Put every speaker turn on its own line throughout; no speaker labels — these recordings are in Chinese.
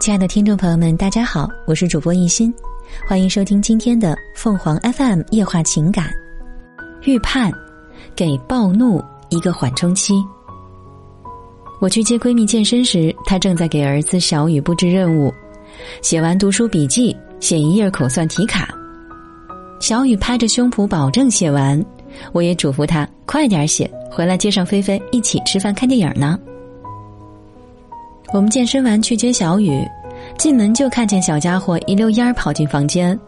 亲爱的听众朋友们，大家好，我是主播一心，欢迎收听今天的凤凰 FM 夜话情感。预判，给暴怒一个缓冲期。我去接闺蜜健身时，她正在给儿子小雨布置任务，写完读书笔记，写一页口算题卡。小雨拍着胸脯保证写完，我也嘱咐他快点写，回来接上菲菲一起吃饭看电影呢。我们健身完去接小雨，进门就看见小家伙一溜烟儿跑进房间。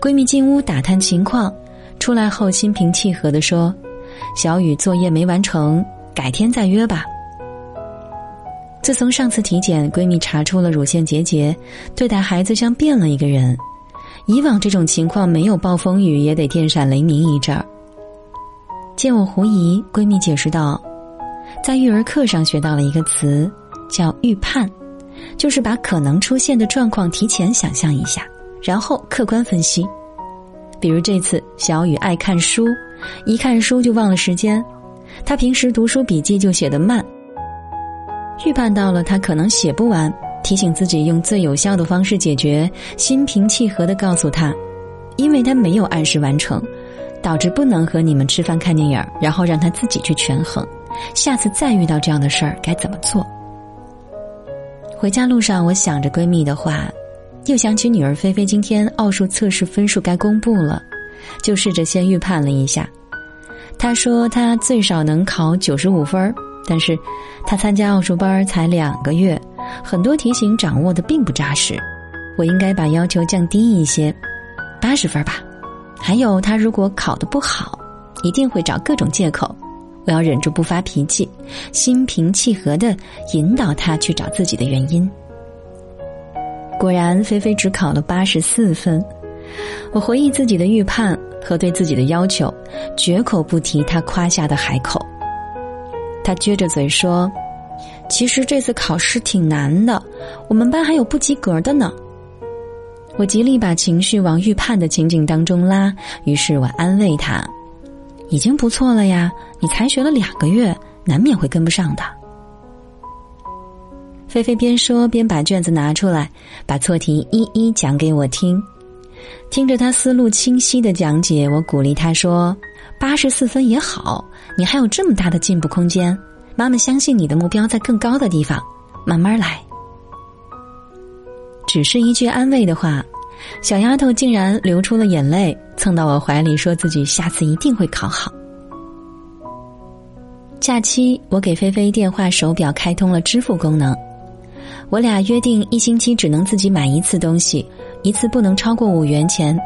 闺蜜进屋打探情况，出来后心平气和地说：“小雨作业没完成，改天再约吧。”自从上次体检，闺蜜查出了乳腺结节，对待孩子像变了一个人。以往这种情况没有暴风雨也得电闪雷鸣一阵儿。见我狐疑，闺蜜解释道：“在育儿课上学到了一个词。”叫预判，就是把可能出现的状况提前想象一下，然后客观分析。比如这次小雨爱看书，一看书就忘了时间，他平时读书笔记就写得慢。预判到了他可能写不完，提醒自己用最有效的方式解决，心平气和的告诉他，因为他没有按时完成，导致不能和你们吃饭看电影，然后让他自己去权衡，下次再遇到这样的事儿该怎么做。回家路上，我想着闺蜜的话，又想起女儿菲菲今天奥数测试分数该公布了，就试着先预判了一下。她说她最少能考九十五分但是她参加奥数班才两个月，很多题型掌握的并不扎实。我应该把要求降低一些，八十分吧。还有，她如果考得不好，一定会找各种借口。要忍住不发脾气，心平气和的引导他去找自己的原因。果然，菲菲只考了八十四分。我回忆自己的预判和对自己的要求，绝口不提他夸下的海口。他撅着嘴说：“其实这次考试挺难的，我们班还有不及格的呢。”我极力把情绪往预判的情景当中拉，于是我安慰他。已经不错了呀，你才学了两个月，难免会跟不上的。菲菲边说边把卷子拿出来，把错题一一讲给我听。听着他思路清晰的讲解，我鼓励他说：“八十四分也好，你还有这么大的进步空间。妈妈相信你的目标在更高的地方，慢慢来。”只是一句安慰的话。小丫头竟然流出了眼泪，蹭到我怀里，说自己下次一定会考好。假期，我给菲菲电话手表开通了支付功能，我俩约定一星期只能自己买一次东西，一次不能超过五元钱。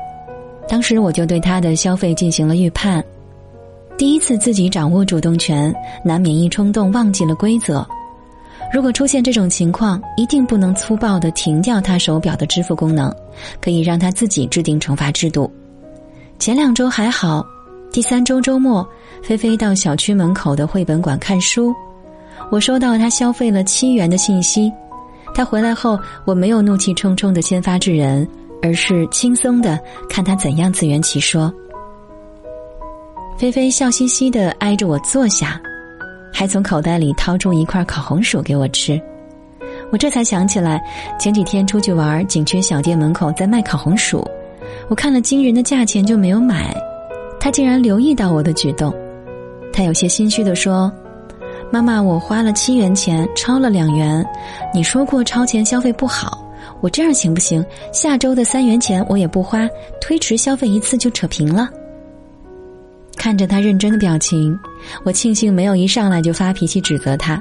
当时我就对她的消费进行了预判，第一次自己掌握主动权，难免一冲动忘记了规则。如果出现这种情况，一定不能粗暴的停掉他手表的支付功能，可以让他自己制定惩罚制度。前两周还好，第三周周末，菲菲到小区门口的绘本馆看书，我收到他消费了七元的信息。他回来后，我没有怒气冲冲的先发制人，而是轻松的看他怎样自圆其说。菲菲笑嘻嘻的挨着我坐下。还从口袋里掏出一块烤红薯给我吃，我这才想起来前几天出去玩，景区小店门口在卖烤红薯，我看了惊人的价钱就没有买，他竟然留意到我的举动，他有些心虚的说：“妈妈，我花了七元钱，超了两元，你说过超前消费不好，我这样行不行？下周的三元钱我也不花，推迟消费一次就扯平了。”看着他认真的表情，我庆幸没有一上来就发脾气指责他，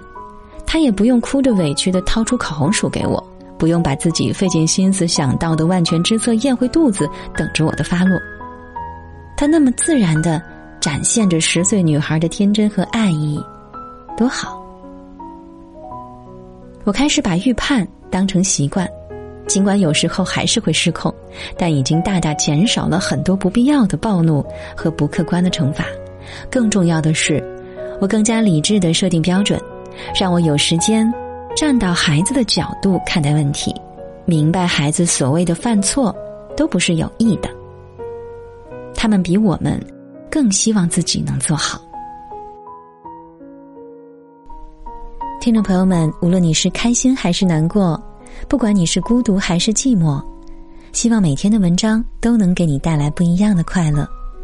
他也不用哭着委屈的掏出烤红薯给我，不用把自己费尽心思想到的万全之策咽回肚子，等着我的发落。他那么自然的展现着十岁女孩的天真和爱意，多好。我开始把预判当成习惯。尽管有时候还是会失控，但已经大大减少了很多不必要的暴怒和不客观的惩罚。更重要的是，我更加理智的设定标准，让我有时间站到孩子的角度看待问题，明白孩子所谓的犯错都不是有意的，他们比我们更希望自己能做好。听众朋友们，无论你是开心还是难过。不管你是孤独还是寂寞，希望每天的文章都能给你带来不一样的快乐。